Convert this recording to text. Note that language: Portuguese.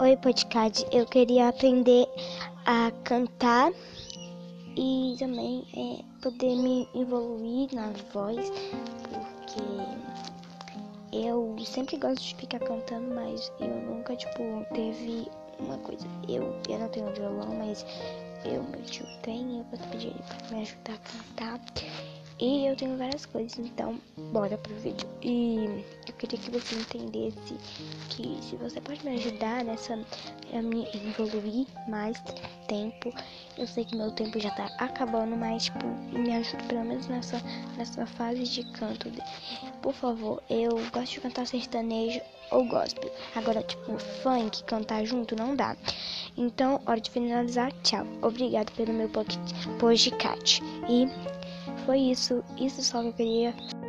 Oi, podcast. Eu queria aprender a cantar e também é, poder me evoluir na voz, porque eu sempre gosto de ficar cantando, mas eu nunca, tipo, teve uma coisa. Eu, eu não tenho violão, mas eu, meu tio tem, eu posso pedir ele pra me ajudar a cantar. E eu tenho várias coisas, então bora pro vídeo. E queria que você entendesse que se você pode me ajudar nessa a me evoluir mais tempo. Eu sei que meu tempo já tá acabando, mas tipo, me ajuda pelo menos nessa, nessa fase de canto. Por favor, eu gosto de cantar sertanejo ou gospel. Agora, tipo, funk, cantar junto não dá. Então, hora de finalizar. Tchau. Obrigado pelo meu podcast. E foi isso. Isso só que eu queria.